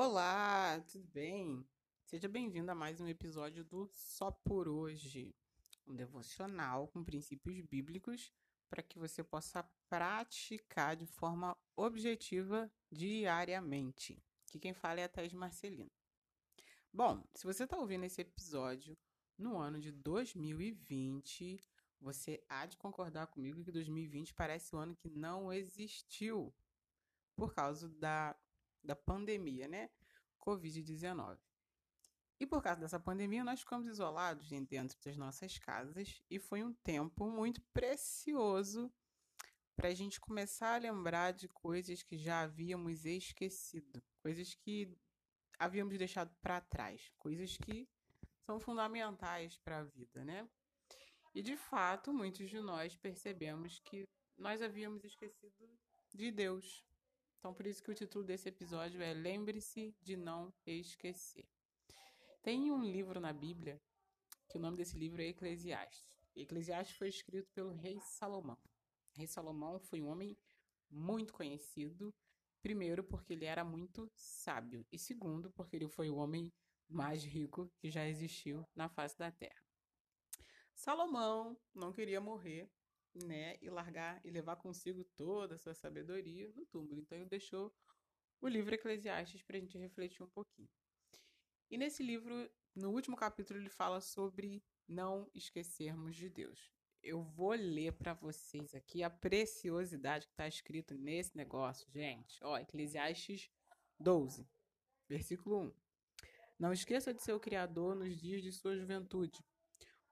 Olá, tudo bem? Seja bem-vindo a mais um episódio do Só por Hoje, um devocional com princípios bíblicos para que você possa praticar de forma objetiva diariamente. Aqui quem fala é a Thais Marcelino. Bom, se você está ouvindo esse episódio no ano de 2020, você há de concordar comigo que 2020 parece um ano que não existiu por causa da, da pandemia, né? Covid-19. E por causa dessa pandemia, nós ficamos isolados dentro das nossas casas e foi um tempo muito precioso para a gente começar a lembrar de coisas que já havíamos esquecido, coisas que havíamos deixado para trás, coisas que são fundamentais para a vida, né? E de fato, muitos de nós percebemos que nós havíamos esquecido de Deus. Então, por isso que o título desse episódio é Lembre-se de não esquecer. Tem um livro na Bíblia que o nome desse livro é Eclesiastes. Eclesiastes foi escrito pelo rei Salomão. O rei Salomão foi um homem muito conhecido, primeiro porque ele era muito sábio e segundo porque ele foi o homem mais rico que já existiu na face da terra. Salomão não queria morrer, né, e largar e levar consigo toda a sua sabedoria no túmulo. Então ele deixou o livro Eclesiastes para a gente refletir um pouquinho. E nesse livro, no último capítulo, ele fala sobre não esquecermos de Deus. Eu vou ler para vocês aqui a preciosidade que está escrito nesse negócio, gente. Ó, Eclesiastes 12, versículo 1. Não esqueça de seu Criador nos dias de sua juventude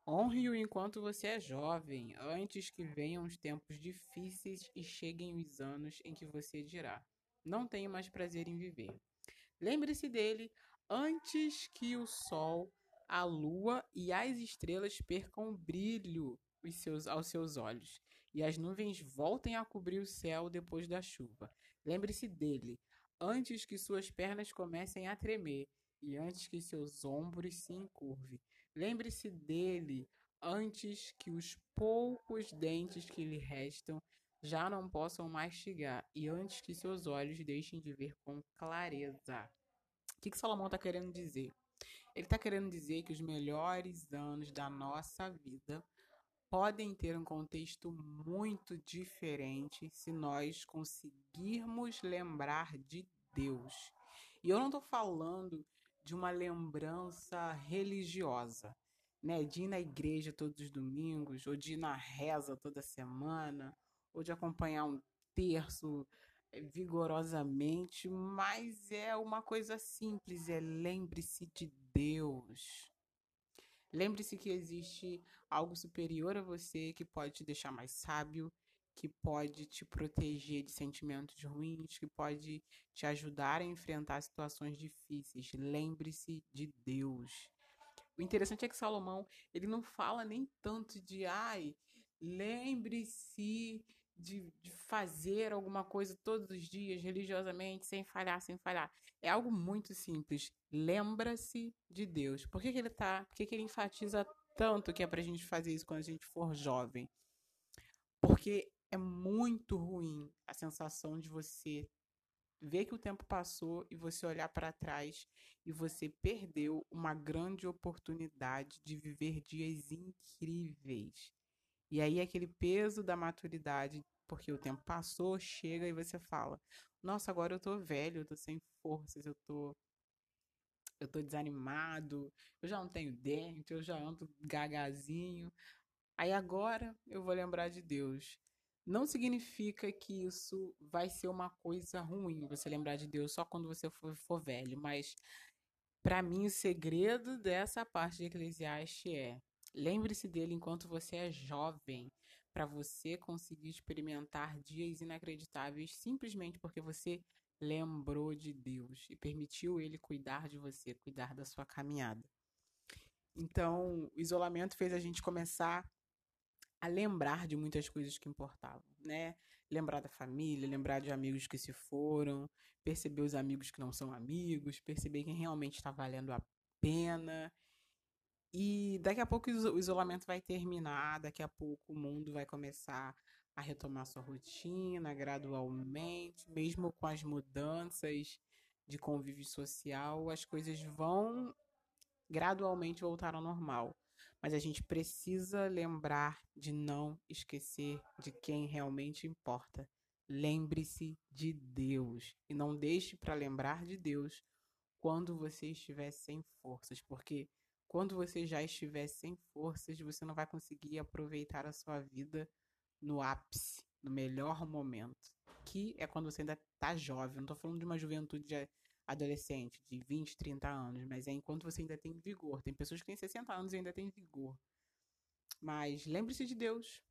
Honre-o enquanto você é jovem, antes que venham os tempos difíceis e cheguem os anos em que você dirá: Não tenho mais prazer em viver. Lembre-se dele antes que o sol, a lua e as estrelas percam o brilho aos seus olhos e as nuvens voltem a cobrir o céu depois da chuva. Lembre-se dele antes que suas pernas comecem a tremer e antes que seus ombros se encurvem. Lembre-se dele antes que os poucos dentes que lhe restam já não possam mastigar e antes que seus olhos deixem de ver com clareza. O que, que Salomão está querendo dizer? Ele está querendo dizer que os melhores anos da nossa vida podem ter um contexto muito diferente se nós conseguirmos lembrar de Deus. E eu não estou falando de uma lembrança religiosa, né? De ir na igreja todos os domingos, ou de ir na reza toda semana, ou de acompanhar um terço eh, vigorosamente, mas é uma coisa simples, é lembre-se de Deus. Lembre-se que existe algo superior a você que pode te deixar mais sábio, que pode te proteger de sentimentos ruins, que pode te ajudar a enfrentar situações difíceis. Lembre-se de Deus. O interessante é que Salomão, ele não fala nem tanto de, ai, lembre-se de, de, fazer alguma coisa todos os dias, religiosamente, sem falhar, sem falhar. É algo muito simples. Lembra-se de Deus. Por que, que ele tá? Por que, que ele enfatiza tanto que é pra gente fazer isso quando a gente for jovem? Porque é muito ruim a sensação de você ver que o tempo passou e você olhar para trás e você perdeu uma grande oportunidade de viver dias incríveis. E aí aquele peso da maturidade, porque o tempo passou, chega e você fala: "Nossa, agora eu tô velho, eu tô sem forças, eu tô eu tô desanimado, eu já não tenho dente, eu já ando gagazinho. Aí agora eu vou lembrar de Deus. Não significa que isso vai ser uma coisa ruim, você lembrar de Deus só quando você for, for velho, mas para mim o segredo dessa parte de Eclesiastes é: lembre-se dele enquanto você é jovem, para você conseguir experimentar dias inacreditáveis simplesmente porque você lembrou de Deus e permitiu ele cuidar de você, cuidar da sua caminhada. Então, o isolamento fez a gente começar a lembrar de muitas coisas que importavam, né? Lembrar da família, lembrar de amigos que se foram, perceber os amigos que não são amigos, perceber quem realmente está valendo a pena. E daqui a pouco o isolamento vai terminar, daqui a pouco o mundo vai começar a retomar sua rotina gradualmente, mesmo com as mudanças de convívio social, as coisas vão gradualmente voltar ao normal. Mas a gente precisa lembrar de não esquecer de quem realmente importa. Lembre-se de Deus e não deixe para lembrar de Deus quando você estiver sem forças, porque quando você já estiver sem forças, você não vai conseguir aproveitar a sua vida no ápice, no melhor momento, que é quando você ainda está jovem. Não estou falando de uma juventude adolescente de 20, 30 anos, mas é enquanto você ainda tem vigor. Tem pessoas que têm 60 anos e ainda têm vigor. Mas lembre-se de Deus.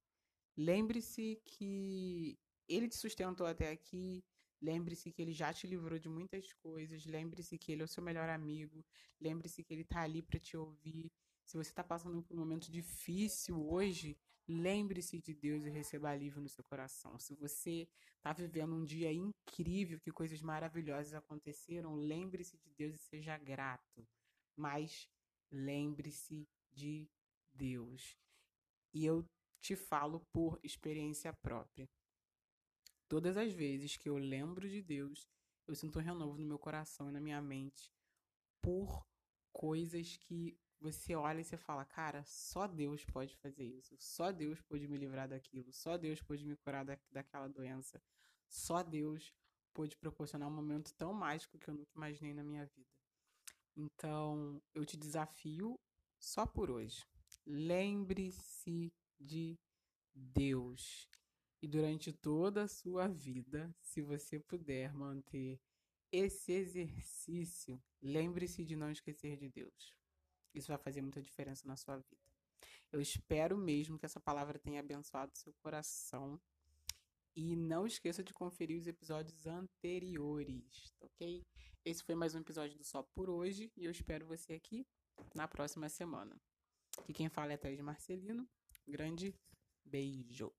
Lembre-se que Ele te sustentou até aqui. Lembre-se que Ele já te livrou de muitas coisas. Lembre-se que Ele é o seu melhor amigo. Lembre-se que Ele está ali para te ouvir. Se você está passando por um momento difícil hoje, Lembre-se de Deus e receba alívio no seu coração. Se você está vivendo um dia incrível, que coisas maravilhosas aconteceram, lembre-se de Deus e seja grato. Mas lembre-se de Deus. E eu te falo por experiência própria. Todas as vezes que eu lembro de Deus, eu sinto um renovo no meu coração e na minha mente por coisas que você olha e você fala, cara, só Deus pode fazer isso. Só Deus pode me livrar daquilo. Só Deus pode me curar da, daquela doença. Só Deus pode proporcionar um momento tão mágico que eu nunca imaginei na minha vida. Então, eu te desafio só por hoje. Lembre-se de Deus. E durante toda a sua vida, se você puder manter esse exercício, lembre-se de não esquecer de Deus. Isso vai fazer muita diferença na sua vida. Eu espero mesmo que essa palavra tenha abençoado seu coração. E não esqueça de conferir os episódios anteriores, ok? Esse foi mais um episódio do Só por hoje e eu espero você aqui na próxima semana. E quem fala é Thaís Marcelino. Grande beijo.